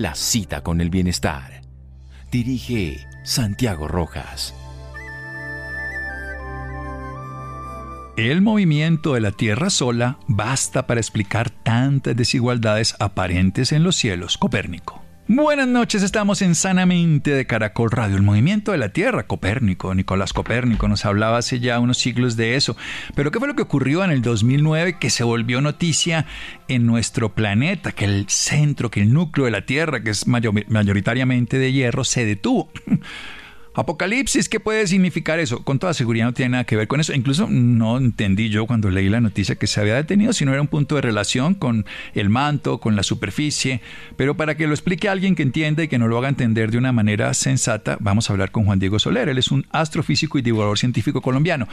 la cita con el bienestar. Dirige Santiago Rojas. El movimiento de la Tierra sola basta para explicar tantas desigualdades aparentes en los cielos. Copérnico. Buenas noches, estamos en Sanamente de Caracol Radio, el movimiento de la Tierra, Copérnico, Nicolás Copérnico nos hablaba hace ya unos siglos de eso. Pero ¿qué fue lo que ocurrió en el 2009 que se volvió noticia en nuestro planeta? Que el centro, que el núcleo de la Tierra, que es mayoritariamente de hierro, se detuvo. Apocalipsis, ¿qué puede significar eso? Con toda seguridad no tiene nada que ver con eso. Incluso no entendí yo cuando leí la noticia que se había detenido, si no era un punto de relación con el manto, con la superficie. Pero para que lo explique alguien que entienda y que no lo haga entender de una manera sensata, vamos a hablar con Juan Diego Soler. Él es un astrofísico y divulgador científico colombiano.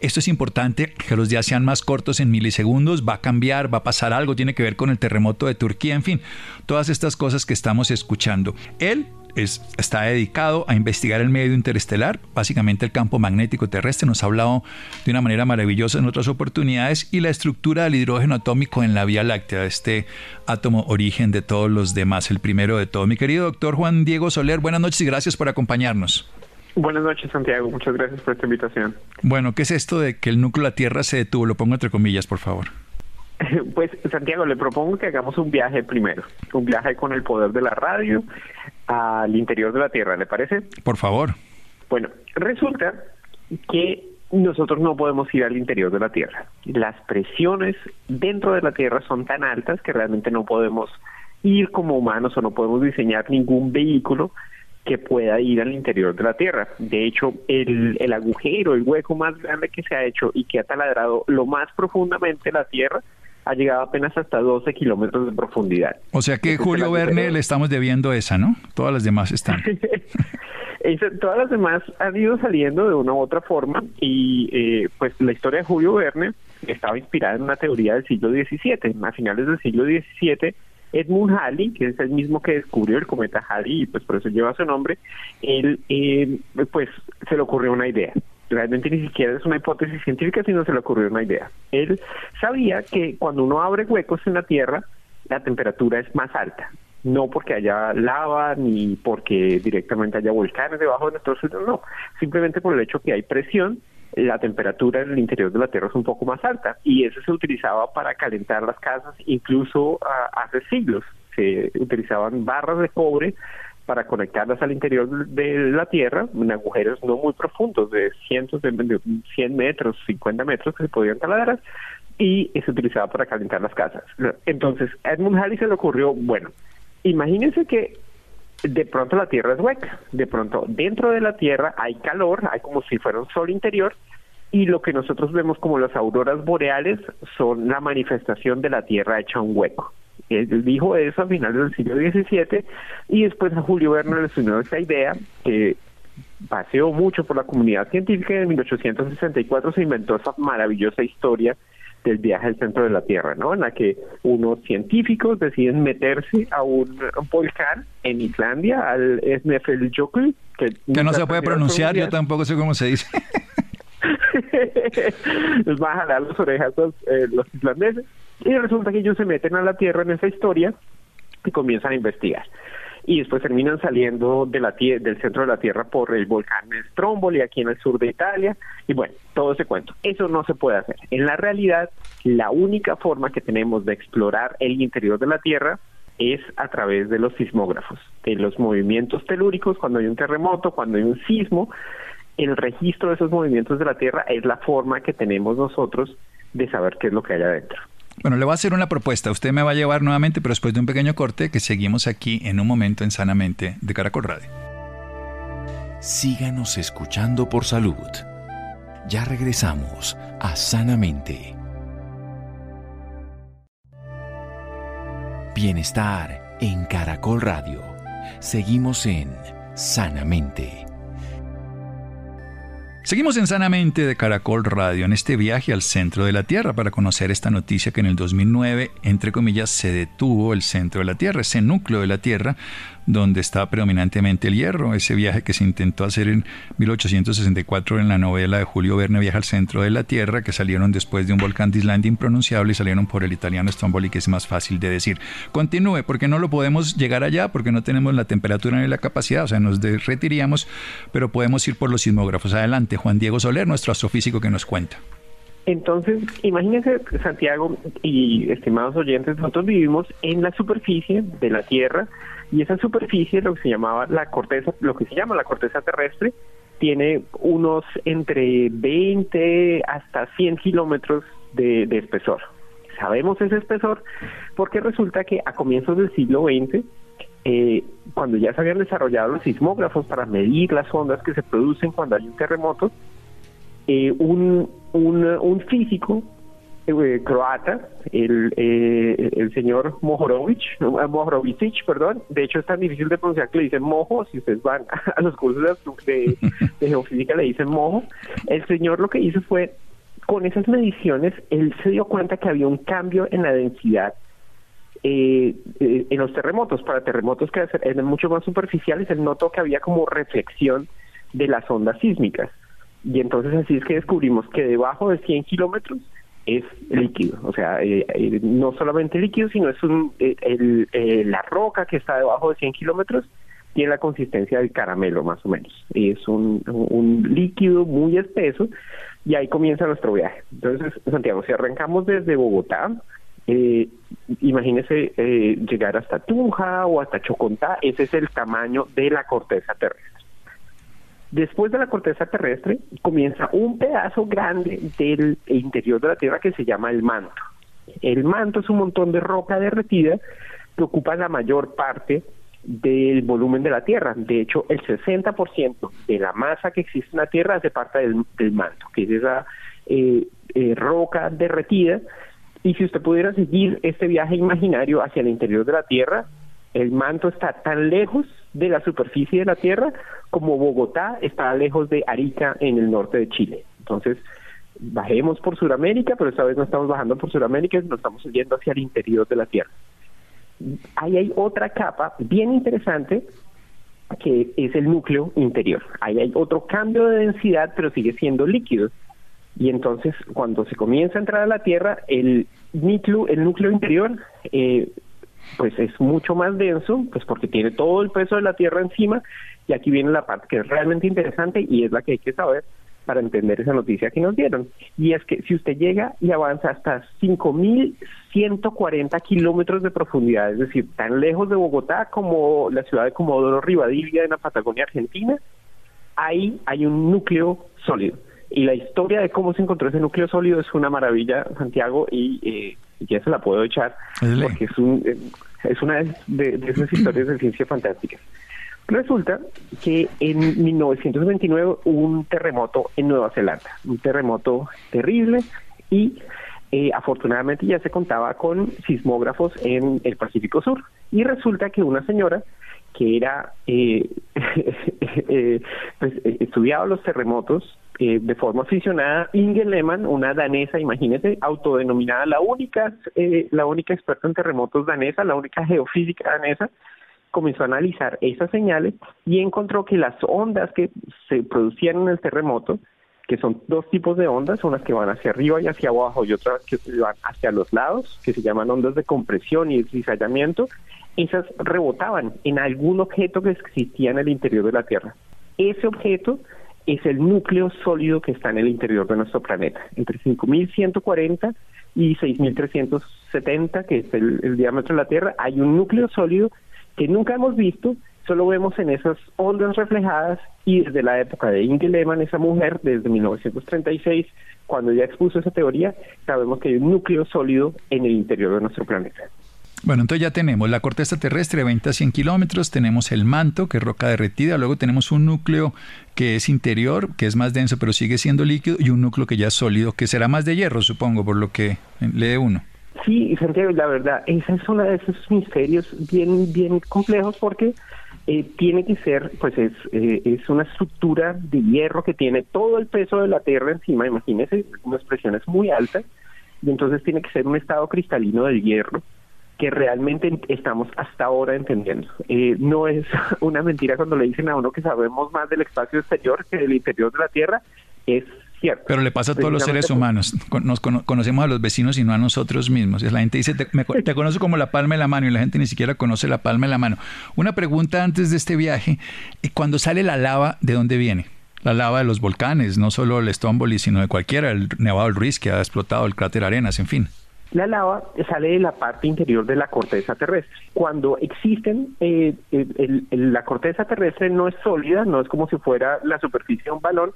Esto es importante, que los días sean más cortos en milisegundos, va a cambiar, va a pasar algo, tiene que ver con el terremoto de Turquía, en fin, todas estas cosas que estamos escuchando. Él está dedicado a investigar el medio interestelar, básicamente el campo magnético terrestre. Nos ha hablado de una manera maravillosa en otras oportunidades y la estructura del hidrógeno atómico en la Vía Láctea, este átomo origen de todos los demás, el primero de todo. Mi querido doctor Juan Diego Soler, buenas noches y gracias por acompañarnos. Buenas noches, Santiago. Muchas gracias por esta invitación. Bueno, ¿qué es esto de que el núcleo de la Tierra se detuvo? Lo pongo entre comillas, por favor. Pues Santiago, le propongo que hagamos un viaje primero, un viaje con el poder de la radio al interior de la Tierra, ¿le parece? Por favor. Bueno, resulta que nosotros no podemos ir al interior de la Tierra. Las presiones dentro de la Tierra son tan altas que realmente no podemos ir como humanos o no podemos diseñar ningún vehículo que pueda ir al interior de la Tierra. De hecho, el, el agujero, el hueco más grande que se ha hecho y que ha taladrado lo más profundamente la Tierra ha llegado apenas hasta 12 kilómetros de profundidad. O sea que Julio Verne le estamos debiendo esa, ¿no? Todas las demás están. todas las demás han ido saliendo de una u otra forma y eh, pues la historia de Julio Verne estaba inspirada en una teoría del siglo XVII. A finales del siglo XVII, Edmund Halley, que es el mismo que descubrió el cometa Halley y pues por eso lleva su nombre, él eh, pues se le ocurrió una idea realmente ni siquiera es una hipótesis científica, sino se le ocurrió una idea. Él sabía que cuando uno abre huecos en la Tierra, la temperatura es más alta. No porque haya lava ni porque directamente haya volcanes debajo de nuestro suelo, no. Simplemente por el hecho que hay presión, la temperatura en el interior de la Tierra es un poco más alta. Y eso se utilizaba para calentar las casas incluso ah, hace siglos. Se utilizaban barras de cobre para conectarlas al interior de la Tierra en agujeros no muy profundos, de cientos de, 100 metros, 50 metros que se podían taladrar y se utilizaba para calentar las casas. Entonces, a Edmund Halley se le ocurrió, bueno, imagínense que de pronto la Tierra es hueca, de pronto dentro de la Tierra hay calor, hay como si fuera un sol interior, y lo que nosotros vemos como las auroras boreales son la manifestación de la Tierra hecha un hueco. Él dijo eso a finales del siglo XVII y después a Julio Verne le unió esta idea que paseó mucho por la comunidad científica y en 1864 se inventó esa maravillosa historia del viaje al centro de la Tierra, ¿no? En la que unos científicos deciden meterse a un volcán en Islandia, al Snæfellsjökull, que, que no se puede pronunciar, yo tampoco sé cómo se dice. Les van a jalar las orejas eh, los islandeses y resulta que ellos se meten a la Tierra en esa historia y comienzan a investigar. y después terminan saliendo de la del centro de la Tierra por el volcán Stromboli aquí en el sur de Italia y bueno, todo ese cuento. Eso no se puede hacer. En la realidad, la única forma que tenemos de explorar el interior de la Tierra es a través de los sismógrafos, de los movimientos telúricos, cuando hay un terremoto, cuando hay un sismo, el registro de esos movimientos de la Tierra es la forma que tenemos nosotros de saber qué es lo que hay adentro. Bueno, le voy a hacer una propuesta. Usted me va a llevar nuevamente, pero después de un pequeño corte que seguimos aquí en un momento en Sanamente de Caracol Radio. Síganos escuchando por salud. Ya regresamos a Sanamente. Bienestar en Caracol Radio. Seguimos en Sanamente. Seguimos en Sanamente de Caracol Radio en este viaje al centro de la Tierra para conocer esta noticia que en el 2009, entre comillas, se detuvo el centro de la Tierra, ese núcleo de la Tierra donde está predominantemente el hierro, ese viaje que se intentó hacer en 1864 en la novela de Julio Verne Viaja al centro de la Tierra, que salieron después de un volcán de Islandia impronunciable y salieron por el italiano Stromboli, que es más fácil de decir. Continúe, porque no lo podemos llegar allá, porque no tenemos la temperatura ni la capacidad, o sea, nos derretiríamos, pero podemos ir por los sismógrafos. Adelante, Juan Diego Soler, nuestro astrofísico que nos cuenta. Entonces, imagínense, Santiago y estimados oyentes, nosotros vivimos en la superficie de la Tierra y esa superficie, lo que se llamaba la corteza, lo que se llama la corteza terrestre, tiene unos entre 20 hasta 100 kilómetros de, de espesor. Sabemos ese espesor porque resulta que a comienzos del siglo XX, eh, cuando ya se habían desarrollado los sismógrafos para medir las ondas que se producen cuando hay un terremoto, eh, un, un, un físico eh, croata, el, eh, el señor Mohorovic, Mohorovic, perdón, de hecho es tan difícil de pronunciar que le dicen mojo, si ustedes van a los cursos de, de, de geofísica le dicen mojo, el señor lo que hizo fue, con esas mediciones, él se dio cuenta que había un cambio en la densidad eh, eh, en los terremotos, para terremotos que eran mucho más superficiales, él notó que había como reflexión de las ondas sísmicas. Y entonces así es que descubrimos que debajo de 100 kilómetros es líquido, o sea, eh, eh, no solamente líquido, sino es un, eh, eh, la roca que está debajo de 100 kilómetros tiene la consistencia del caramelo más o menos, es un, líquido muy espeso y ahí comienza nuestro viaje. Entonces, Santiago, si arrancamos desde Bogotá, eh, imagínese llegar hasta Tunja o hasta Chocontá, ese es el tamaño de la corteza terrestre. Después de la corteza terrestre comienza un pedazo grande del interior de la Tierra que se llama el manto. El manto es un montón de roca derretida que ocupa la mayor parte del volumen de la Tierra. De hecho, el 60% de la masa que existe en la Tierra hace parte del, manto, que es esa eh, eh, roca derretida. Y si usted pudiera seguir este viaje imaginario hacia el interior de la Tierra, el manto está tan lejos de la superficie de la Tierra como Bogotá está lejos de Arica en el norte de Chile. Entonces, bajemos por Sudamérica, pero esta vez no estamos bajando por Sudamérica, sino estamos yendo hacia el interior de la Tierra. Ahí hay otra capa bien interesante que es el núcleo interior. Ahí hay otro cambio de densidad, pero sigue siendo líquido. Y entonces, cuando se comienza a entrar a la Tierra, el núcleo, el núcleo interior eh, pues es mucho más denso, pues porque tiene todo el peso de la Tierra encima, y aquí viene la parte que es realmente interesante y es la que hay que saber para entender esa noticia que nos dieron. Y es que si usted llega y avanza hasta 5.140 kilómetros de profundidad, es decir, tan lejos de Bogotá como la ciudad de Comodoro Rivadavia en la Patagonia Argentina, ahí hay un núcleo sólido. Y la historia de cómo se encontró ese núcleo sólido es una maravilla, Santiago, y eh, ya se la puedo echar, porque es, un, eh, es una de, de esas historias de ciencia fantásticas. Resulta que en 1929 hubo un terremoto en Nueva Zelanda, un terremoto terrible y eh, afortunadamente ya se contaba con sismógrafos en el Pacífico Sur. Y resulta que una señora que era eh, eh, pues, estudiaba los terremotos eh, de forma aficionada, Inge Lehmann, una danesa, imagínese, autodenominada la única, eh, la única experta en terremotos danesa, la única geofísica danesa, comenzó a analizar esas señales y encontró que las ondas que se producían en el terremoto, que son dos tipos de ondas, unas que van hacia arriba y hacia abajo y otras que van hacia los lados, que se llaman ondas de compresión y cizallamiento, esas rebotaban en algún objeto que existía en el interior de la Tierra. Ese objeto es el núcleo sólido que está en el interior de nuestro planeta, entre 5.140 y 6.370, que es el, diámetro de la Tierra, hay un núcleo sólido que nunca hemos visto, solo vemos en esas ondas reflejadas y desde la época de Inge Lehmann, esa mujer, desde 1936, cuando ya expuso esa teoría, sabemos que hay un núcleo sólido en el interior de nuestro planeta. Bueno, entonces ya tenemos la corteza terrestre de 20 a 100 kilómetros, tenemos el manto, que es roca derretida, luego tenemos un núcleo que es interior, que es más denso pero sigue siendo líquido, y un núcleo que ya es sólido, que será más de hierro, supongo, por lo que lee uno. Sí, Santiago, la verdad, esa es uno de esos misterios bien, bien complejos porque eh, tiene que ser, pues es, eh, es una estructura de hierro que tiene todo el peso de la Tierra encima, imagínese, unas presiones muy altas, y entonces tiene que ser un estado cristalino del hierro que realmente estamos hasta ahora entendiendo. Eh, no es una mentira cuando le dicen a uno que sabemos más del espacio exterior que del interior de la Tierra, es cierto. Pero le pasa a todos los seres humanos. Nos conocemos a los vecinos y no a nosotros mismos. La gente dice, te, te, conozco como la palma de la mano y la gente ni siquiera conoce la palma de la mano. Una pregunta antes de este viaje. Cuando sale la lava, ¿de dónde viene? La lava de los volcanes, no solo el Stoneball, sino de cualquiera, el Nevado del Ruiz que ha explotado, el cráter Arenas, en fin. La lava sale de la parte interior de la corteza terrestre. Cuando existen, eh, la corteza terrestre no es sólida, no es como si fuera la superficie de un balón,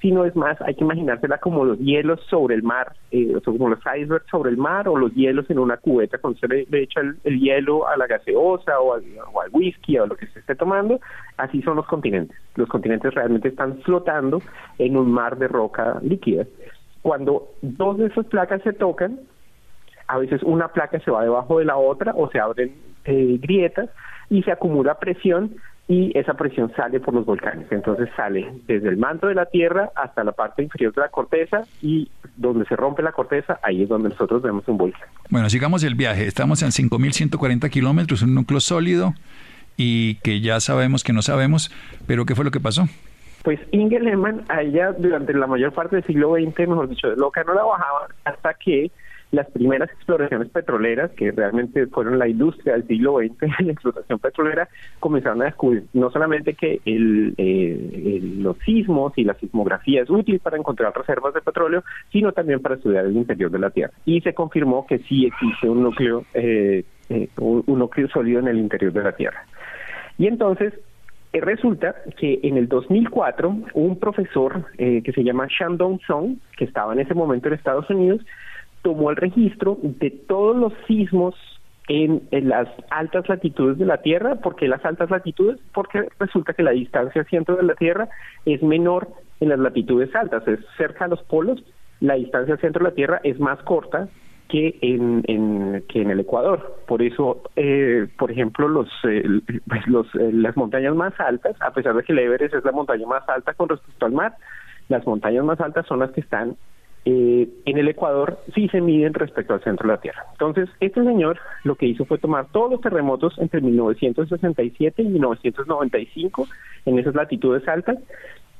sino es más, hay que imaginársela como los hielos sobre el mar, eh, como los icebergs sobre el mar o los hielos en una cubeta cuando se le, echa el, hielo a la gaseosa o al, o al, whisky o lo que se esté tomando, así son los continentes. Los continentes realmente están flotando en un mar de roca líquida. Cuando dos de esas placas se tocan, a veces una placa se va debajo de la otra o se abren eh, grietas y se acumula presión y esa presión sale por los volcanes. Entonces sale desde el manto de la Tierra hasta la parte inferior de la corteza y donde se rompe la corteza, ahí es donde nosotros vemos un volcán. Bueno, sigamos el viaje. Estamos en 5.140 kilómetros, un núcleo sólido y que ya sabemos que no sabemos, pero ¿qué fue lo que pasó? Pues Inge Lehmann, allá durante la mayor parte del siglo XX, mejor dicho, de loca no la bajaba hasta que las primeras exploraciones petroleras, que realmente fueron la industria del siglo XX, la explotación petrolera, comenzaron a descubrir no solamente que eh, los sismos y la sismografía es útil para encontrar reservas de petróleo, sino también para estudiar el interior de la Tierra. Y se confirmó que sí existe un núcleo, eh, eh, un, núcleo sólido en el interior de la Tierra. Y entonces resulta que en el 2004 un profesor que se llama Shandong Song, que estaba en ese momento en Estados Unidos, tomó el registro de todos los sismos en, las altas latitudes de la Tierra. ¿Por qué las altas latitudes? Porque resulta que la distancia al centro de la Tierra es menor en las latitudes altas, es cerca a los polos, la distancia al centro de la Tierra es más corta que en, que en el Ecuador. Por eso, eh, por ejemplo, los, eh, los, eh, las montañas más altas, a pesar de que el Everest es la montaña más alta con respecto al mar, las montañas más altas son las que están eh, en el Ecuador sí se miden respecto al centro de la Tierra. Entonces, este señor lo que hizo fue tomar todos los terremotos entre 1967 y 1995 en esas latitudes altas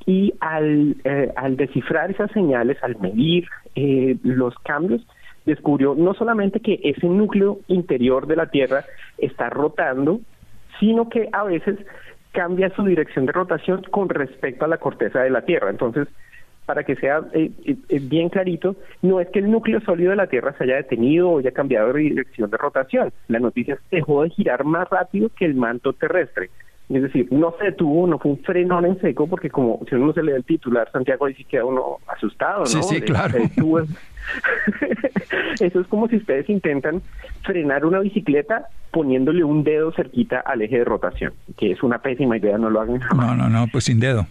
y al, eh, al descifrar esas señales, al medir eh, los cambios, descubrió no solamente que ese núcleo interior de la Tierra está rotando, sino que a veces cambia su dirección de rotación con respecto a la corteza de la Tierra. Entonces, para que sea eh, eh, eh, bien clarito, no es que el núcleo sólido de la Tierra se haya detenido o haya cambiado de dirección de rotación. La noticia dejó de girar más rápido que el manto terrestre. Es decir, no se detuvo, no fue un frenón en seco, porque como si uno se lee el titular, Santiago dice que queda uno asustado, ¿no? Sí, sí, claro. Eso es como si ustedes intentan frenar una bicicleta poniéndole un dedo cerquita al eje de rotación, que es una pésima idea, no lo hagan. No, no, no, pues sin dedo.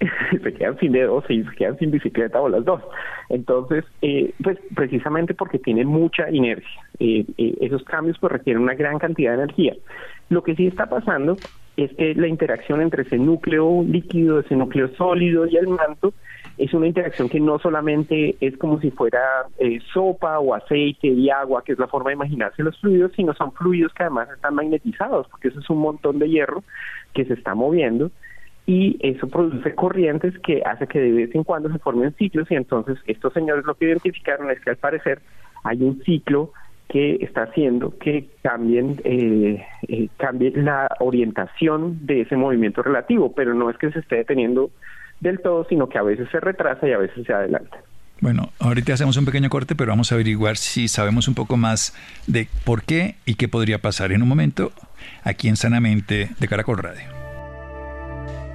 se quedan sin dedos y se quedan sin bicicleta o las dos. Entonces, eh, pues precisamente porque tiene mucha inercia. Eh, eh, esos cambios pues requieren una gran cantidad de energía. Lo que sí está pasando es que la interacción entre ese núcleo líquido, ese núcleo sólido y el manto es una interacción que no solamente es como si fuera sopa o aceite y agua, que es la forma de imaginarse los fluidos, sino son fluidos que además están magnetizados, porque eso es un montón de hierro que se está moviendo y eso produce corrientes que hace que de vez en cuando se formen ciclos y entonces estos señores lo que identificaron es que al parecer hay un ciclo que está haciendo que cambien, eh, eh, cambie la orientación de ese movimiento relativo, pero no es que se esté deteniendo del todo, sino que a veces se retrasa y a veces se adelanta. Bueno, ahorita hacemos un pequeño corte, pero vamos a averiguar si sabemos un poco más de por qué y qué podría pasar en un momento aquí en Sanamente de Caracol Radio.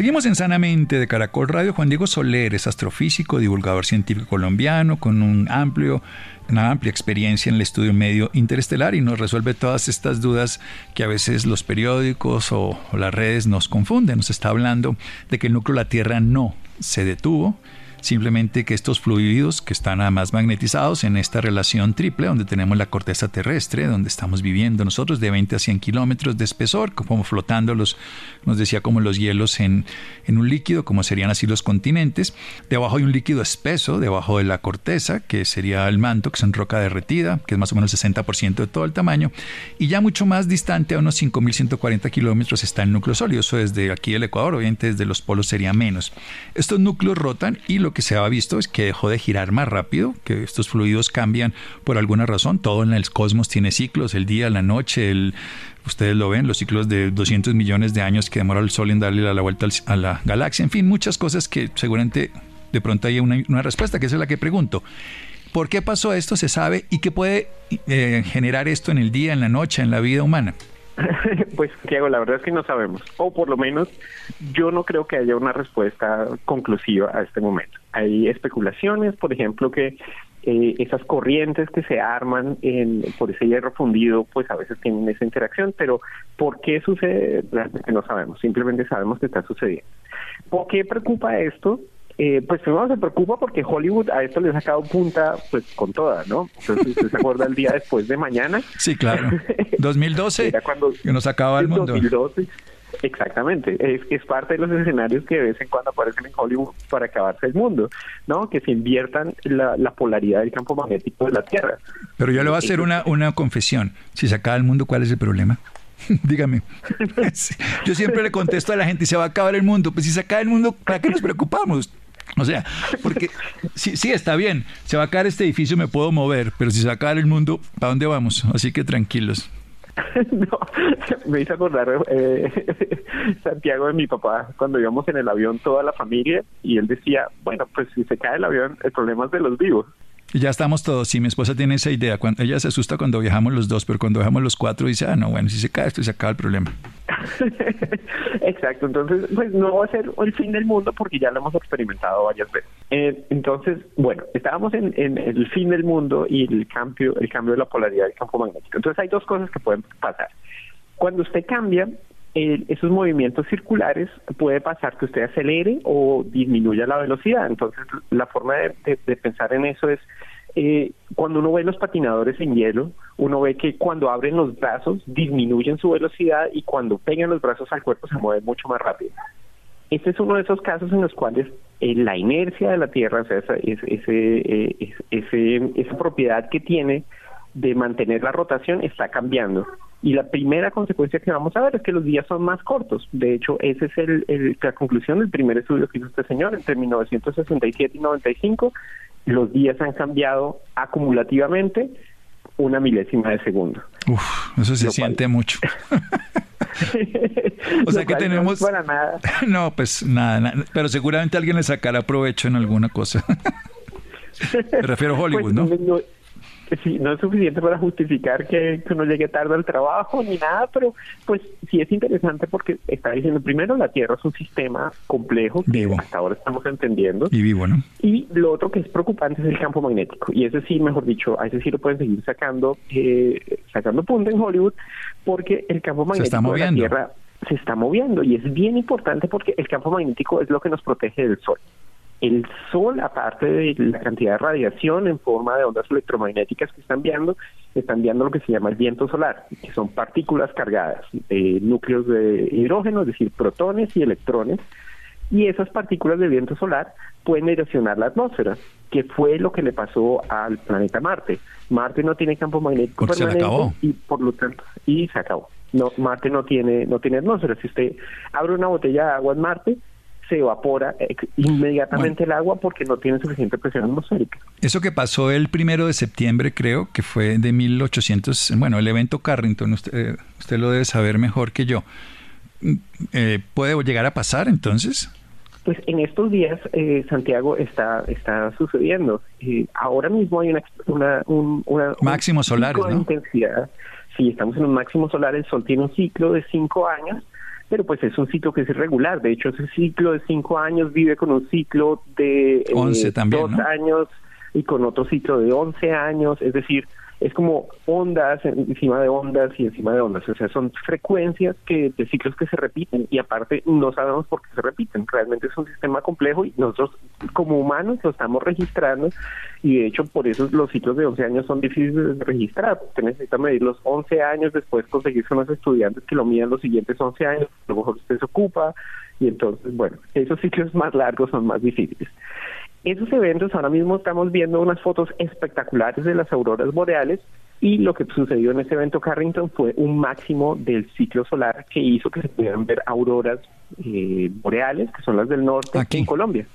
Seguimos en Sanamente de Caracol Radio. Juan Diego Soler es astrofísico, divulgador científico colombiano con un amplio, una amplia experiencia en el estudio medio interestelar y nos resuelve todas estas dudas que a veces los periódicos o, o las redes nos confunden. Nos está hablando de que el núcleo de la Tierra no se detuvo, simplemente que estos fluidos que están además magnetizados en esta relación triple, donde tenemos la corteza terrestre, donde estamos viviendo nosotros de 20 a 100 kilómetros de espesor, como flotando los, nos decía como los hielos en, en un líquido, como serían así los continentes. Debajo hay un líquido espeso, debajo de la corteza, que sería el manto, que es en roca derretida, que es más o menos el 60% de todo el tamaño. Y ya mucho más distante, a unos 5.140 kilómetros, está el núcleo sólido. Eso desde aquí el Ecuador, obviamente desde los polos sería menos. Estos núcleos rotan y lo que se ha visto es que dejó de girar más rápido, que estos fluidos cambian por alguna razón. Todo en el cosmos tiene ciclos, el día, la noche, el, ustedes lo ven, los ciclos de 200 millones de años que demora el Sol en darle la vuelta a la galaxia, en fin, muchas cosas que seguramente de pronto hay una, respuesta, que es la que pregunto. ¿Por qué pasó esto? Se sabe y qué puede eh, generar esto en el día, en la noche, en la vida humana. Pues, Diego, la verdad es que no sabemos. O por lo menos yo no creo que haya una respuesta conclusiva a este momento. Hay especulaciones, por ejemplo, que eh, esas corrientes que se arman en, por ese hierro fundido, pues a veces tienen esa interacción, pero ¿por qué sucede? Realmente no sabemos. Simplemente sabemos que está sucediendo. ¿Por qué preocupa esto? Eh, pues primero se preocupa porque Hollywood a esto le ha sacado punta pues con toda, ¿no? Entonces usted se acuerda el día después de mañana. Sí, claro. 2012, Era cuando que nos acaba el mundo. 2012. Exactamente, es, es parte de los escenarios que de vez en cuando aparecen en Hollywood para acabarse el mundo, ¿no? Que se inviertan la, la polaridad del campo magnético de la Tierra. Pero yo le voy a hacer una, una confesión. Si se acaba el mundo, ¿cuál es el problema? Dígame. Yo siempre le contesto a la gente, se va a acabar el mundo. Pues si se acaba el mundo, ¿para qué nos preocupamos? O sea, porque sí, sí, está bien, se va a caer este edificio, me puedo mover, pero si se va a acabar el mundo, ¿para dónde vamos? Así que tranquilos. no, me hizo acordar eh, Santiago de mi papá cuando íbamos en el avión toda la familia y él decía, bueno, pues si se cae el avión, el problema es de los vivos. Y ya estamos todos. Sí, mi esposa tiene esa idea. Cuando, ella se asusta cuando viajamos los dos, pero cuando viajamos los cuatro dice, ah, no, bueno, si se cae esto, se acaba el problema. Exacto, entonces pues no va a ser el fin del mundo porque ya lo hemos experimentado varias veces. Eh, entonces, bueno, estábamos en, en, el fin del mundo y el cambio, el cambio de la polaridad del campo magnético. Entonces hay dos cosas que pueden pasar. Cuando usted cambia eh, esos movimientos circulares, puede pasar que usted acelere o disminuya la velocidad. Entonces, la forma de, de, de pensar en eso es eh, cuando uno ve los patinadores en hielo, uno ve que cuando abren los brazos disminuyen su velocidad y cuando pegan los brazos al cuerpo se mueven mucho más rápido. Este es uno de esos casos en los cuales eh, la inercia de la Tierra, o sea, esa, ese, eh, ese, esa propiedad que tiene de mantener la rotación está cambiando. Y la primera consecuencia que vamos a ver es que los días son más cortos. De hecho, esa es el, el, la conclusión del primer estudio que hizo este señor entre 1967 y 95 los días han cambiado acumulativamente una milésima de segundo. Uf, eso se siente cual... mucho. o sea que tenemos. No, para nada. no, pues nada, nada, pero seguramente alguien le sacará provecho en alguna cosa. Me refiero a Hollywood, pues, ¿no? no sí, no es suficiente para justificar que, que, uno llegue tarde al trabajo ni nada, pero pues sí es interesante porque está diciendo, primero, la Tierra es un sistema complejo que vivo. hasta ahora estamos entendiendo. Y vivo, ¿no? Y lo otro que es preocupante es el campo magnético. Y ese sí, mejor dicho, a ese sí lo pueden seguir sacando, eh, sacando punta en Hollywood, porque el campo magnético de la Tierra se está moviendo. Y es bien importante porque el campo magnético es lo que nos protege del Sol. El Sol, aparte de la cantidad de radiación en forma de ondas electromagnéticas que están enviando, está enviando lo que se llama el viento solar, que son partículas cargadas, eh, núcleos de hidrógeno, es decir, protones y electrones, y esas partículas de viento solar pueden erosionar la atmósfera, que fue lo que le pasó al planeta Marte. Marte no tiene campo magnético Porque se le permanente acabó. y por lo tanto y se acabó. No, Marte no tiene no tiene atmósfera. Si usted abre una botella de agua en Marte, se evapora ex- inmediatamente el agua porque no tiene suficiente presión atmosférica. Eso que pasó el primero de septiembre, creo que fue de 1800, bueno, el evento Carrington, usted, eh, usted lo debe saber mejor que yo. Mm, eh, ¿Puede llegar a pasar entonces? Pues en estos días, eh, Santiago, está está sucediendo. Eh, ahora mismo hay una, una, un, una- un Máximos solares, de ¿no? intensidad. Sí, estamos en un máximo solar. El Sol tiene un ciclo de cinco años, pero pues es un ciclo que es irregular. De hecho, ese ciclo de cinco años vive con un ciclo de eh, 11 también, dos ¿no? años y con otro ciclo de 11 años. Es decir, es como ondas encima de ondas y encima de ondas. O sea, son frecuencias que de ciclos que se repiten y aparte no sabemos por qué se repiten. Realmente es un sistema complejo y nosotros como humanos lo estamos registrando y de hecho por eso los ciclos de 11 años son difíciles de registrar. Usted necesita medir los 11 años, después conseguirse unos estudiantes que lo midan los siguientes 11 años, a lo mejor usted se ocupa y entonces, bueno, esos ciclos más largos son más difíciles. Esos eventos, ahora mismo estamos viendo unas fotos espectaculares de las auroras boreales y lo que sucedió en ese evento Carrington fue un máximo del ciclo solar que hizo que se pudieran ver auroras eh, boreales, que son las del norte, Aquí. en Colombia.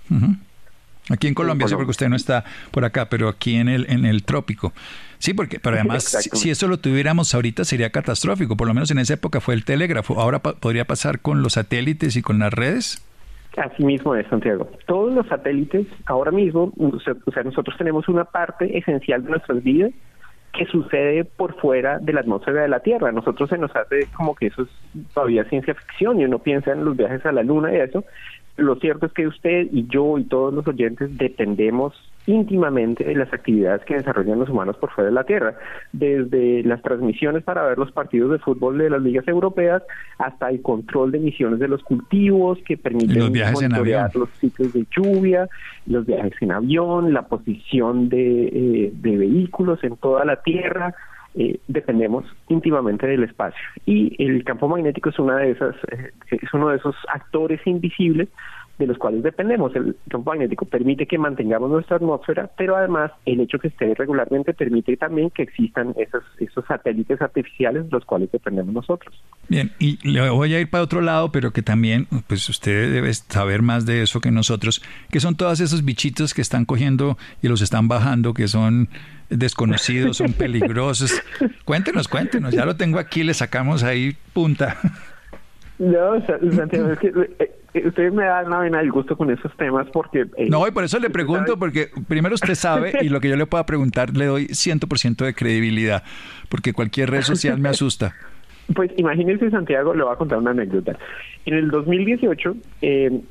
Aquí en Colombia, sí, Colombia. porque usted no está por acá, pero aquí en el, en el trópico. Sí, porque, pero además, si, eso lo tuviéramos ahorita sería catastrófico. Por lo menos en esa época fue el telégrafo. Ahora pa- podría pasar con los satélites y con las redes. Así mismo es, Santiago. Todos los satélites, ahora mismo, o sea, o sea, nosotros tenemos una parte esencial de nuestras vidas que sucede por fuera de la atmósfera de la Tierra. A nosotros se nos hace como que eso es todavía ciencia ficción y uno piensa en los viajes a la Luna y eso. Lo cierto es que usted y yo y todos los oyentes dependemos íntimamente de las actividades que desarrollan los humanos por fuera de la Tierra, desde las transmisiones para ver los partidos de fútbol de las ligas europeas hasta el control de emisiones de los cultivos que permiten los monitorear avión. los ciclos de lluvia, los viajes en avión, la posición de, eh, de vehículos en toda la Tierra. Eh, dependemos íntimamente del espacio. Y el campo magnético es una de esas eh, es uno de esos actores invisibles de los cuales dependemos. El campo magnético permite que mantengamos nuestra atmósfera, pero además el hecho que esté regularmente permite también que existan esos, esos satélites artificiales de los cuales dependemos nosotros. Bien, y le voy a ir para otro lado, pero que también, pues usted debe saber más de eso que nosotros, que son todos esos bichitos que están cogiendo y los están bajando, que son desconocidos, son peligrosos. Cuéntenos, cuéntenos, ya lo tengo aquí, le sacamos ahí punta. No, Sa- Santiago, es que eh, eh, ustedes me dan una vena del gusto con esos temas porque... eh, No, y por eso le usted pregunto, sabe- porque primero usted sabe y lo que yo le pueda preguntar le doy 100% de credibilidad, porque cualquier red social me asusta. Pues imagínense, Santiago, le voy a contar una anécdota. En el 2018, eh,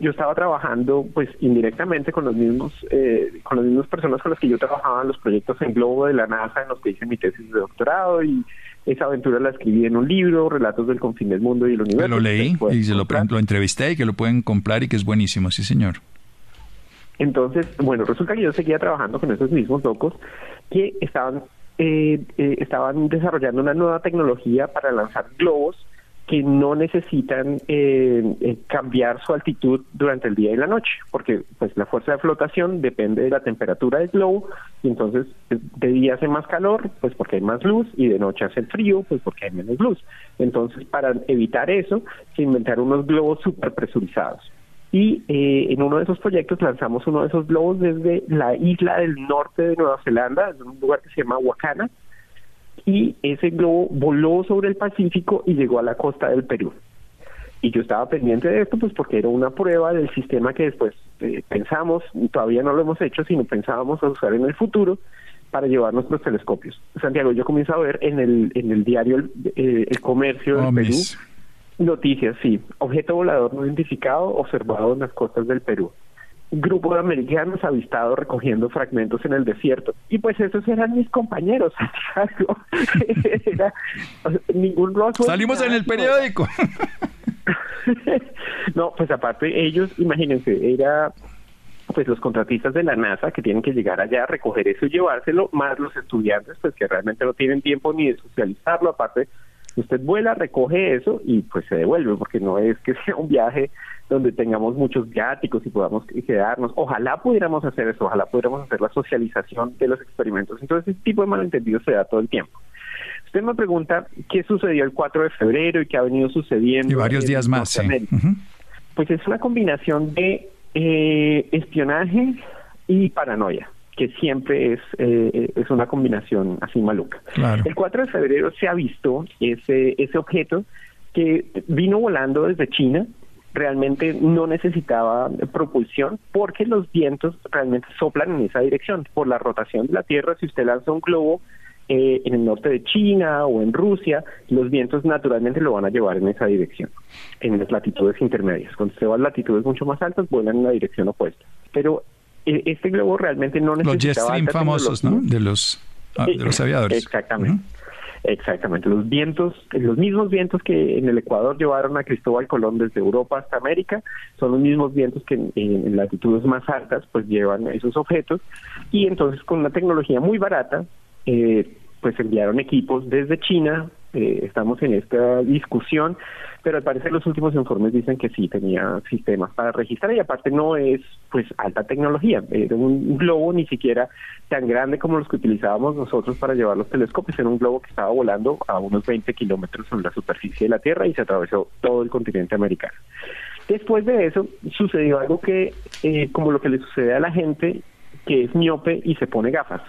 yo estaba trabajando, pues, indirectamente con los mismos, eh, con las mismas personas con las que yo trabajaba en los proyectos en Globo de la NASA, en los que hice mi tesis de doctorado y esa aventura la escribí en un libro, Relatos del Confín del Mundo y el Universo. Me lo leí y se lo, lo entrevisté y que lo pueden comprar y que es buenísimo, sí señor. Entonces, bueno, resulta que yo seguía trabajando con esos mismos locos que estaban eh, eh, estaban desarrollando una nueva tecnología para lanzar globos que no necesitan eh, eh, cambiar su altitud durante el día y la noche, porque pues la fuerza de flotación depende de la temperatura del globo y entonces eh, de día hace más calor, pues porque hay más luz y de noche hace frío, pues porque hay menos luz. Entonces, para evitar eso, se inventaron unos globos super presurizados y eh, en uno de esos proyectos lanzamos uno de esos globos desde la isla del norte de Nueva Zelanda, en un lugar que se llama Wakana, y ese globo voló sobre el Pacífico y llegó a la costa del Perú. Y yo estaba pendiente de esto, pues porque era una prueba del sistema que después eh, pensamos, todavía no lo hemos hecho, sino pensábamos a usar en el futuro para llevar nuestros telescopios. Santiago, yo comienzo a ver en el, en el diario El, eh, el Comercio del Perú Hombres. Noticias, sí. Objeto volador no identificado observado en las costas del Perú. Grupo de americanos avistado recogiendo fragmentos en el desierto. Y pues esos eran mis compañeros, Santiago. Era, ningún Roswell. Salimos en el periódico. no, pues aparte ellos, imagínense, era pues los contratistas de la NASA que tienen que llegar allá a recoger eso y llevárselo, más los estudiantes pues que realmente no tienen tiempo ni de socializarlo, aparte Usted vuela, recoge eso y pues se devuelve, porque no es que sea un viaje donde tengamos muchos viáticos y podamos quedarnos. Ojalá pudiéramos hacer eso, ojalá pudiéramos hacer la socialización de los experimentos. Entonces, ese tipo de malentendidos se da todo el tiempo. Usted me pregunta qué sucedió el 4 de febrero y qué ha venido sucediendo. Y varios días más, sí. Pues es una combinación de eh, espionaje y paranoia que siempre es, eh, es una combinación así maluca. El 4 de febrero se ha visto ese, ese objeto que vino volando desde China, realmente no necesitaba propulsión porque los vientos realmente soplan en esa dirección. Por la rotación de la Tierra, si usted lanza un globo eh, en el norte de China o en Rusia, los vientos naturalmente lo van a llevar en esa dirección, en las latitudes intermedias. Cuando se va a latitudes mucho más altas, vuelan en la dirección opuesta. Pero este globo realmente no necesitaba... Los jet famosos, ¿no? De los, ah, de los aviadores. Exactamente. Exactamente, los vientos, los mismos vientos que en el Ecuador llevaron a Cristóbal Colón desde Europa hasta América, son los mismos vientos que en, latitudes más altas pues llevan esos objetos y entonces con una tecnología muy barata eh, pues enviaron equipos desde China, eh, estamos en esta discusión, pero al parecer los últimos informes dicen que sí tenía sistemas para registrar y aparte no es pues alta tecnología, era un globo ni siquiera tan grande como los que utilizábamos nosotros para llevar los telescopios, era un globo que estaba volando a unos 20 kilómetros sobre la superficie de la Tierra y se atravesó todo el continente americano. Después de eso sucedió algo que, eh, como lo que le sucede a la gente que es miope y se pone gafas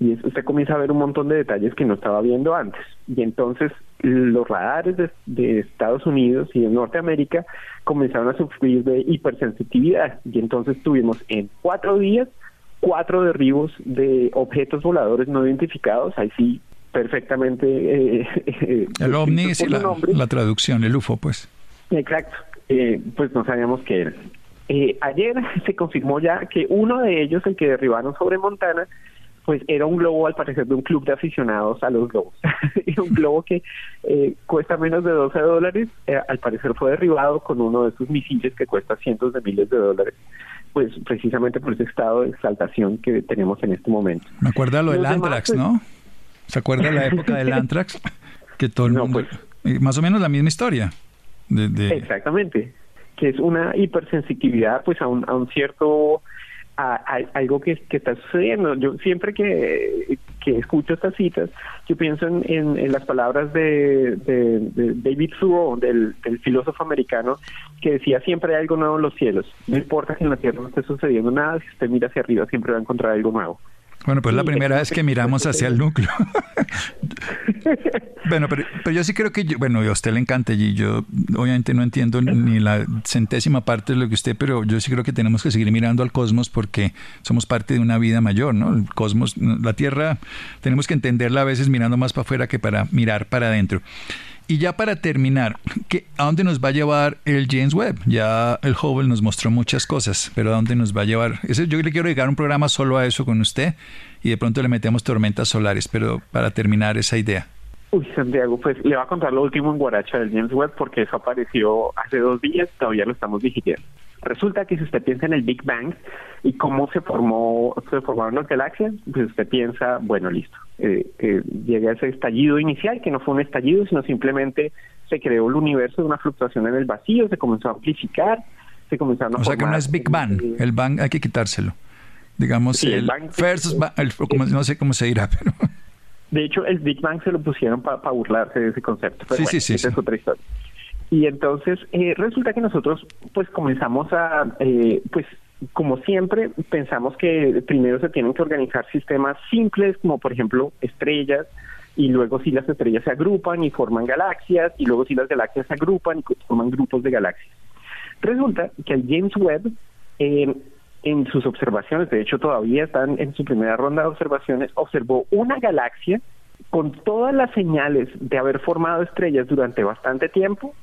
y usted comienza a ver un montón de detalles que no estaba viendo antes. Y entonces los radares de, Estados Unidos y de Norteamérica comenzaron a sufrir de hipersensitividad. Y entonces tuvimos en cuatro días cuatro derribos de objetos voladores no identificados. Ahí sí, perfectamente. Eh, eh, el ovni es la, la, traducción, el UFO, pues. Exacto. Eh, pues no sabíamos qué era. ayer se confirmó ya que uno de ellos, el que derribaron sobre Montana, pues era un globo al parecer de un club de aficionados a los globos. un globo que eh, cuesta menos de 12 dólares, eh, al parecer fue derribado con uno de esos misiles que cuesta cientos de miles de dólares, pues precisamente por ese estado de exaltación que tenemos en este momento. Me acuerda lo del Antrax, pues, ¿no? ¿Se acuerda la época del Antrax? Que todo el mundo... Pues, más o menos la misma historia. Exactamente, que es una hipersensitividad pues a un, a un cierto a, algo que, está sucediendo. Yo siempre que, escucho estas citas, yo pienso en, las palabras de, David Thoreau, del, filósofo americano, que decía siempre hay algo nuevo en los cielos. No importa que en la tierra no esté sucediendo nada, si usted mira hacia arriba siempre va a encontrar algo nuevo. Bueno, pues la primera vez que miramos hacia el núcleo. bueno, pero, yo sí creo que, bueno, a usted le encanta y yo obviamente no entiendo ni la centésima parte de lo que usted, pero yo sí creo que tenemos que seguir mirando al cosmos porque somos parte de una vida mayor, ¿no? El cosmos, la Tierra, tenemos que entenderla a veces mirando más para afuera que para mirar para adentro. Y ya para terminar, ¿qué, ¿a dónde nos va a llevar el James Webb? Ya el Hubble nos mostró muchas cosas, pero ¿a dónde nos va a llevar? yo le quiero dedicar un programa solo a eso con usted y de pronto le metemos tormentas solares, pero para terminar esa idea. Uy, Santiago, pues le va a contar lo último en Guaracha del James Webb porque eso apareció hace dos días, todavía lo estamos digiriendo. Resulta que si usted piensa en el Big Bang y cómo se formó, se formaron las galaxias, pues usted piensa, bueno, listo, eh, eh, llega ese estallido inicial, que no fue un estallido, sino simplemente se creó el universo de una fluctuación en el vacío, se comenzó a amplificar, se comenzaron a O sea que no es Big Bang, el Bang hay que quitárselo. Digamos, el, first no sé cómo se dirá, pero... De hecho, el Big Bang se lo pusieron para burlarse de ese concepto. sí, sí, sí, esa es otra historia. Y entonces eh, resulta que nosotros pues comenzamos a, eh, pues como siempre, pensamos que primero se tienen que organizar sistemas simples, como por ejemplo estrellas, y luego si las estrellas se agrupan y forman galaxias, y luego si las galaxias se agrupan y forman grupos de galaxias. Resulta que el James Webb, eh, en sus observaciones, de hecho todavía están en su primera ronda de observaciones, observó una galaxia con todas las señales de haber formado estrellas durante bastante tiempo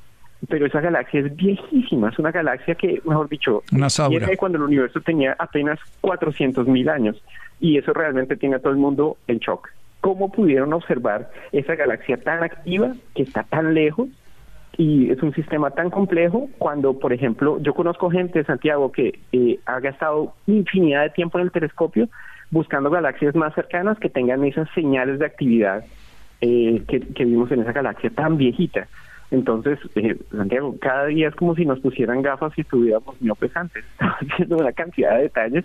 pero esa galaxia es viejísima, es una galaxia que, mejor dicho, una cuando el universo tenía apenas 400 mil años, y eso realmente tiene a todo el mundo en shock. ¿Cómo pudieron observar esa galaxia tan activa, que está tan lejos, y es un sistema tan complejo cuando, por ejemplo, yo conozco gente de Santiago que eh, ha gastado infinidad de tiempo en el telescopio buscando galaxias más cercanas que tengan esas señales de actividad eh, que, que vimos en esa galaxia tan viejita. Entonces, eh, Santiago, cada día es como si nos pusieran gafas y estuviéramos miopes antes. Estamos haciendo una cantidad de detalles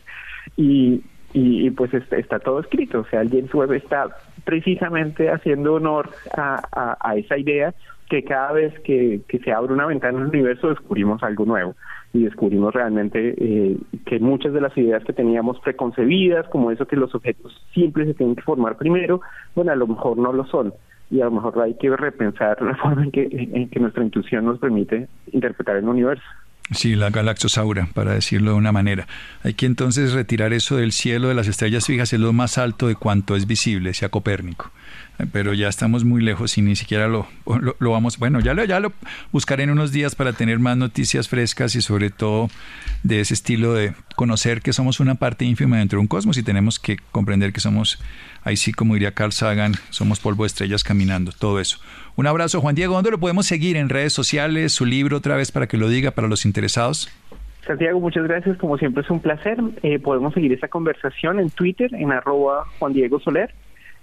y, y, pues está, todo escrito. O sea, el James está precisamente haciendo honor a, a, esa idea que cada vez que, que, se abre una ventana en el universo descubrimos algo nuevo y descubrimos realmente eh, que muchas de las ideas que teníamos preconcebidas, como eso que los objetos simples se tienen que formar primero, bueno, a lo mejor no lo son y a lo mejor hay que repensar la forma en que, en que nuestra intuición nos permite interpretar el universo. Sí, la galaxosaura, para decirlo de una manera. Hay que entonces retirar eso del cielo de las estrellas fijas, es lo más alto de cuanto es visible, sea Copérnico pero ya estamos muy lejos y ni siquiera lo, lo, vamos, bueno, ya lo, ya lo buscaré en unos días para tener más noticias frescas y sobre todo de ese estilo de conocer que somos una parte ínfima dentro de un cosmos y tenemos que comprender que somos, ahí sí como diría Carl Sagan, somos polvo de estrellas caminando, todo eso. Un abrazo, Juan Diego, ¿dónde lo podemos seguir? ¿En redes sociales? ¿Su libro otra vez para que lo diga para los interesados? Santiago, muchas gracias. Como siempre es un placer. Eh, podemos seguir esta conversación en Twitter, en arroba Juan Diego Soler.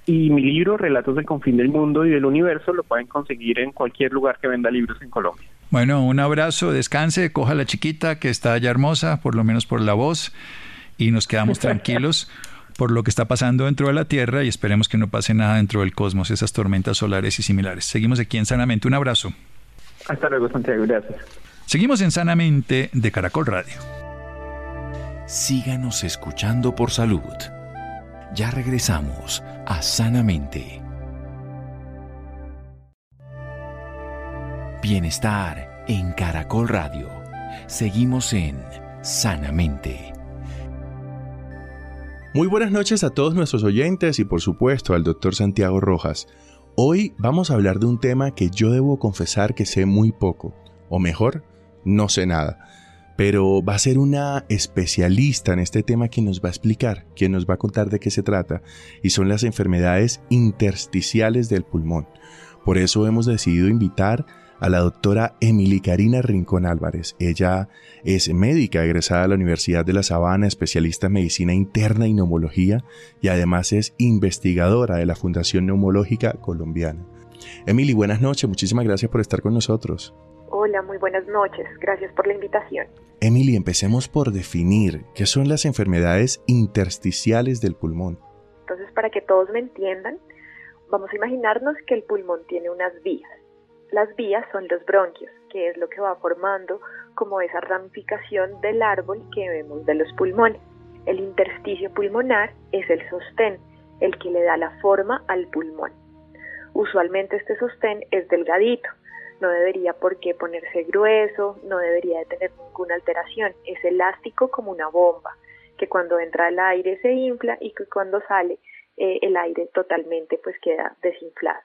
Y mi libro, Relatos del Confín del Mundo y del Universo, lo pueden conseguir en cualquier lugar que venda libros en Colombia. Bueno, un abrazo, descanse, coja la chiquita que está ya hermosa, por lo menos por la voz, y nos quedamos tranquilos por lo que está pasando dentro de la Tierra y esperemos que no pase nada dentro del cosmos, esas tormentas solares y similares. Seguimos aquí en Sanamente. Un abrazo. Hasta luego, Santiago. Gracias. Seguimos en Sanamente de Caracol Radio. Síganos escuchando por salud. Ya regresamos a Sanamente. Bienestar en Caracol Radio. Seguimos en Sanamente. Muy buenas noches a todos nuestros oyentes y por supuesto al doctor Santiago Rojas. Hoy vamos a hablar de un tema que yo debo confesar que sé muy poco, o mejor, no sé nada pero va a ser una especialista en este tema quien nos va a explicar, quien nos va a contar de qué se trata, y son las enfermedades intersticiales del pulmón. Por eso hemos decidido invitar a la doctora Emily Karina Rincón Álvarez. Ella es médica egresada a la Universidad de La Sabana, especialista en medicina interna y neumología, y además es investigadora de la Fundación Neumológica Colombiana. Emily, buenas noches, muchísimas gracias por estar con nosotros. Hola, muy buenas noches. Gracias por la invitación. Emily, empecemos por definir qué son las enfermedades intersticiales del pulmón. Entonces, para que todos me entiendan, vamos a imaginarnos que el pulmón tiene unas vías. Las vías son los bronquios, que es lo que va formando como esa ramificación del árbol que vemos de los pulmones. El intersticio pulmonar es el sostén, el que le da la forma al pulmón. Usualmente este sostén es delgadito, no debería por qué ponerse grueso, no debería de tener ninguna alteración, es elástico como una bomba, que cuando entra el aire se infla y que cuando sale eh, el aire totalmente pues queda desinflado.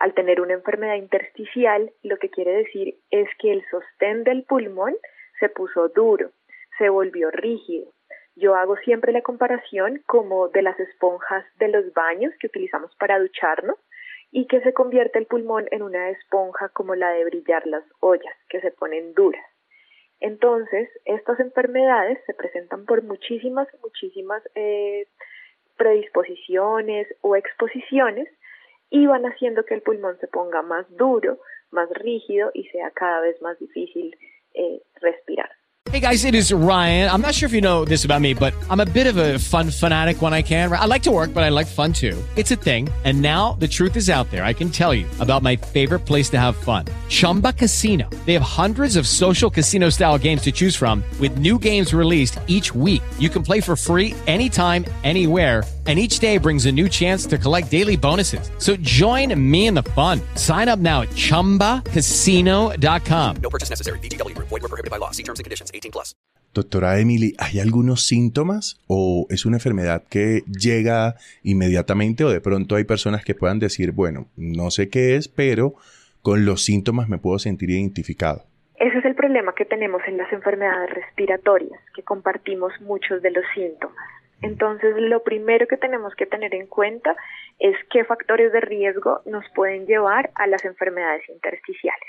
Al tener una enfermedad intersticial, lo que quiere decir es que el sostén del pulmón se puso duro, se volvió rígido. Yo hago siempre la comparación como de las esponjas de los baños que utilizamos para ducharnos y que se convierte el pulmón en una esponja como la de brillar las ollas, que se ponen duras. Entonces, estas enfermedades se presentan por muchísimas, muchísimas eh, predisposiciones o exposiciones y van haciendo que el pulmón se ponga más duro, más rígido y sea cada vez más difícil eh, respirar. Hey guys, it is Ryan. I'm not sure if you know this about me, but I'm a bit of a fun fanatic when I can. I like to work, but I like fun too. It's a thing. And now the truth is out there. I can tell you about my favorite place to have fun Chumba Casino. They have hundreds of social casino style games to choose from, with new games released each week. You can play for free anytime, anywhere and each day brings a new chance to collect daily bonuses. So join me in the fun. Sign up now at ChumbaCasino.com. No purchase necessary. BGW. Void were prohibited by law. See terms and conditions. 18 plus. Doctora Emily, ¿hay algunos síntomas o es una enfermedad que llega inmediatamente o de pronto hay personas que puedan decir, bueno, no sé qué es, pero con los síntomas me puedo sentir identificado? Ese es el problema que tenemos en las enfermedades respiratorias, que compartimos muchos de los síntomas. Entonces, lo primero que tenemos que tener en cuenta es qué factores de riesgo nos pueden llevar a las enfermedades intersticiales.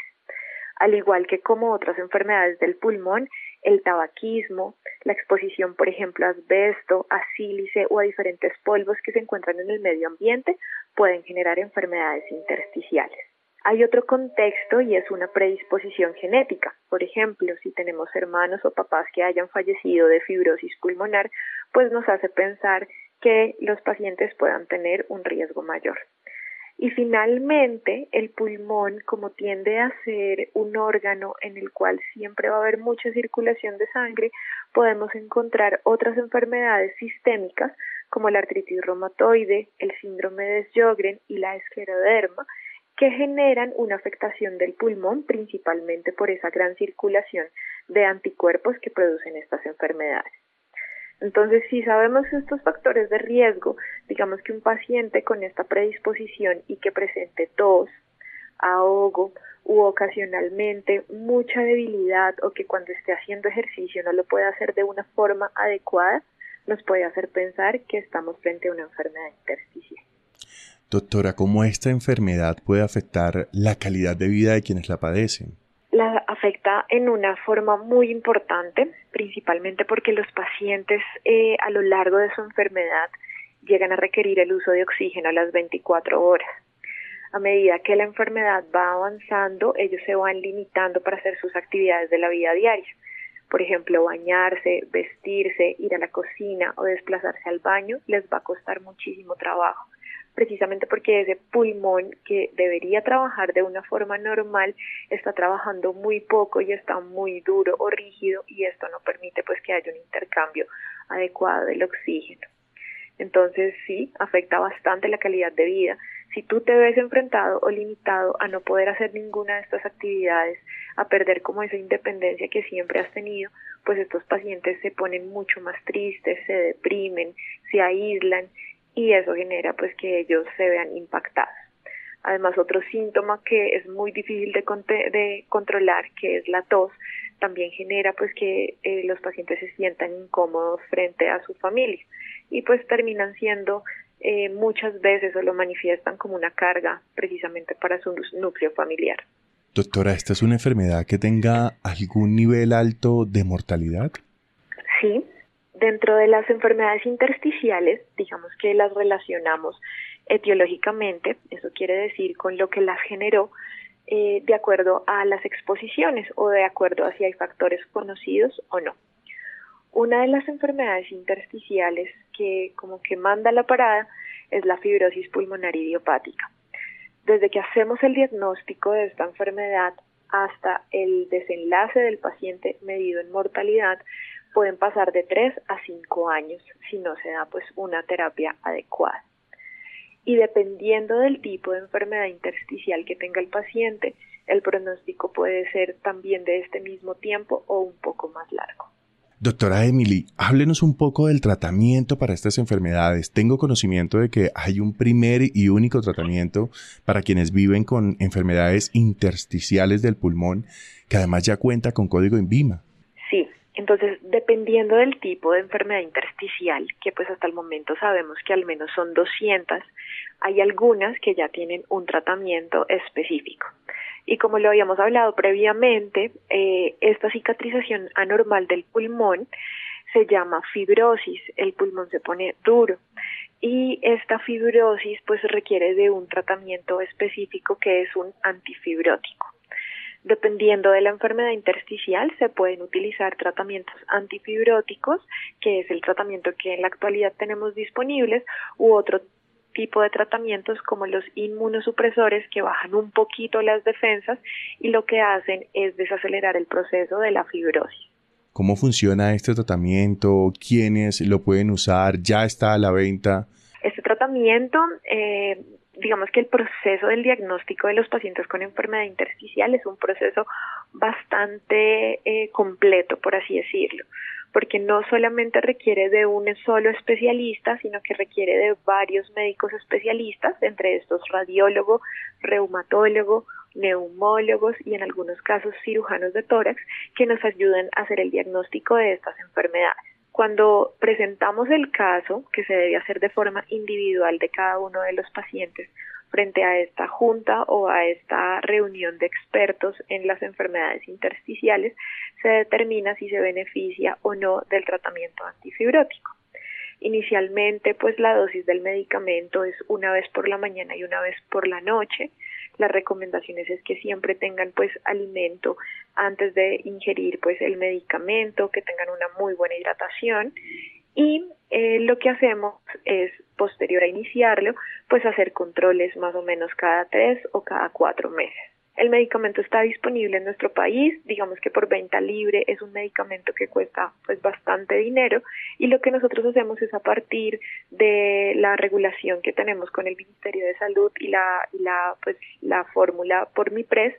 Al igual que como otras enfermedades del pulmón, el tabaquismo, la exposición, por ejemplo, a asbesto, a sílice o a diferentes polvos que se encuentran en el medio ambiente pueden generar enfermedades intersticiales. Hay otro contexto y es una predisposición genética. Por ejemplo, si tenemos hermanos o papás que hayan fallecido de fibrosis pulmonar, pues nos hace pensar que los pacientes puedan tener un riesgo mayor. Y finalmente, el pulmón, como tiende a ser un órgano en el cual siempre va a haber mucha circulación de sangre, podemos encontrar otras enfermedades sistémicas como la artritis reumatoide, el síndrome de Sjögren y la escleroderma, que generan una afectación del pulmón principalmente por esa gran circulación de anticuerpos que producen estas enfermedades. Entonces, si sabemos estos factores de riesgo, digamos que un paciente con esta predisposición y que presente tos, ahogo u ocasionalmente mucha debilidad o que cuando esté haciendo ejercicio no lo pueda hacer de una forma adecuada, nos puede hacer pensar que estamos frente a una enfermedad intersticial. Doctora, ¿cómo esta enfermedad puede afectar la calidad de vida de quienes la padecen? la afecta en una forma muy importante, principalmente porque los pacientes eh, a lo largo de su enfermedad llegan a requerir el uso de oxígeno a las 24 horas. A medida que la enfermedad va avanzando, ellos se van limitando para hacer sus actividades de la vida diaria. Por ejemplo, bañarse, vestirse, ir a la cocina o desplazarse al baño les va a costar muchísimo trabajo precisamente porque ese pulmón que debería trabajar de una forma normal está trabajando muy poco y está muy duro o rígido y esto no permite pues que haya un intercambio adecuado del oxígeno. Entonces sí, afecta bastante la calidad de vida. Si tú te ves enfrentado o limitado a no poder hacer ninguna de estas actividades, a perder como esa independencia que siempre has tenido, pues estos pacientes se ponen mucho más tristes, se deprimen, se aíslan y eso genera pues que ellos se vean impactados. Además, otro síntoma que es muy difícil de, de controlar, que es la tos, también genera pues que eh, los pacientes se sientan incómodos frente a su familia y pues terminan siendo eh, muchas veces o lo manifiestan como una carga precisamente para su núcleo familiar. Doctora, ¿esta es una enfermedad que tenga algún nivel alto de mortalidad? Sí, Dentro de las enfermedades intersticiales, digamos que las relacionamos etiológicamente, eso quiere decir con lo que las generó, eh, de acuerdo a las exposiciones o de acuerdo a si hay factores conocidos o no. Una de las enfermedades intersticiales que como que manda la parada es la fibrosis pulmonar idiopática. Desde que hacemos el diagnóstico de esta enfermedad hasta el desenlace del paciente medido en mortalidad, pueden pasar de 3 a 5 años si no se da pues una terapia adecuada. Y dependiendo del tipo de enfermedad intersticial que tenga el paciente, el pronóstico puede ser también de este mismo tiempo o un poco más largo. Doctora Emily, háblenos un poco del tratamiento para estas enfermedades. Tengo conocimiento de que hay un primer y único tratamiento para quienes viven con enfermedades intersticiales del pulmón, que además ya cuenta con código INVIMA. Entonces, dependiendo del tipo de enfermedad intersticial, que pues hasta el momento sabemos que al menos son 200, hay algunas que ya tienen un tratamiento específico. Y como lo habíamos hablado previamente, eh, esta cicatrización anormal del pulmón se llama fibrosis, el pulmón se pone duro y esta fibrosis pues requiere de un tratamiento específico que es un antifibrótico. Dependiendo de la enfermedad intersticial, se pueden utilizar tratamientos antifibróticos, que es el tratamiento que en la actualidad tenemos disponibles, u otro tipo de tratamientos como los inmunosupresores que bajan un poquito las defensas y lo que hacen es desacelerar el proceso de la fibrosis. ¿Cómo funciona este tratamiento? ¿Quiénes lo pueden usar? ¿Ya está a la venta? Este tratamiento eh, digamos que el proceso del diagnóstico de los pacientes con enfermedad intersticial es un proceso bastante eh, completo, por así decirlo, porque no solamente requiere de un solo especialista, sino que requiere de varios médicos especialistas, entre estos radiólogo, reumatólogo, neumólogos y en algunos casos cirujanos de tórax que nos ayuden a hacer el diagnóstico de estas enfermedades. Cuando presentamos el caso, que se debe hacer de forma individual de cada uno de los pacientes, frente a esta junta o a esta reunión de expertos en las enfermedades intersticiales se determina si se beneficia o no del tratamiento antifibrótico. Inicialmente, pues la dosis del medicamento es una vez por la mañana y una vez por la noche. Las recomendaciones es que siempre tengan pues alimento antes de ingerir pues el medicamento, que tengan una muy buena hidratación y eh, lo que hacemos es posterior a iniciarlo pues hacer controles más o menos cada tres o cada cuatro meses. El medicamento está disponible en nuestro país, digamos que por venta libre es un medicamento que cuesta pues bastante dinero y lo que nosotros hacemos es a partir de la regulación que tenemos con el Ministerio de Salud y la, la pues la fórmula por MIPRES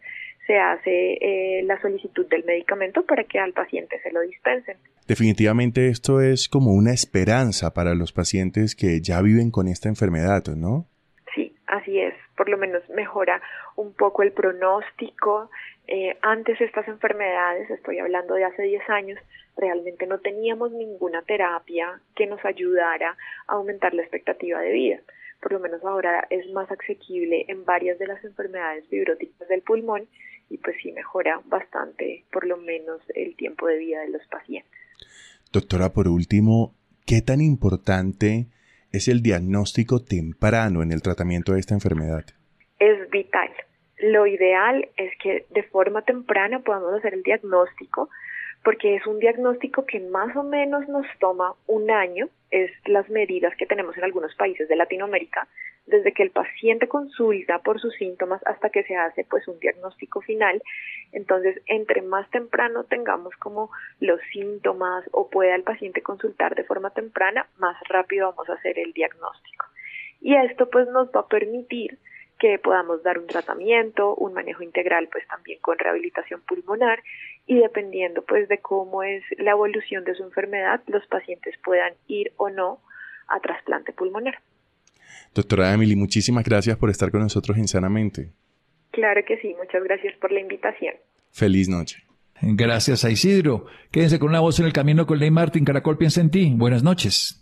se hace eh, la solicitud del medicamento para que al paciente se lo dispensen. Definitivamente esto es como una esperanza para los pacientes que ya viven con esta enfermedad, ¿no? Sí, así es. Por lo menos mejora un poco el pronóstico. Eh, antes estas enfermedades, estoy hablando de hace 10 años, realmente no teníamos ninguna terapia que nos ayudara a aumentar la expectativa de vida por lo menos ahora es más asequible en varias de las enfermedades fibróticas del pulmón y pues sí mejora bastante por lo menos el tiempo de vida de los pacientes. Doctora, por último, ¿qué tan importante es el diagnóstico temprano en el tratamiento de esta enfermedad? Es vital. Lo ideal es que de forma temprana podamos hacer el diagnóstico porque es un diagnóstico que más o menos nos toma un año, es las medidas que tenemos en algunos países de Latinoamérica, desde que el paciente consulta por sus síntomas hasta que se hace pues un diagnóstico final. Entonces, entre más temprano tengamos como los síntomas o pueda el paciente consultar de forma temprana, más rápido vamos a hacer el diagnóstico. Y esto pues nos va a permitir que podamos dar un tratamiento, un manejo integral, pues también con rehabilitación pulmonar y dependiendo pues de cómo es la evolución de su enfermedad, los pacientes puedan ir o no a trasplante pulmonar. Doctora Emily, muchísimas gracias por estar con nosotros en Sanamente. Claro que sí, muchas gracias por la invitación. Feliz noche. Gracias a Isidro. Quédense con una voz en el camino con Ley Martin. Caracol piensa en ti. Buenas noches.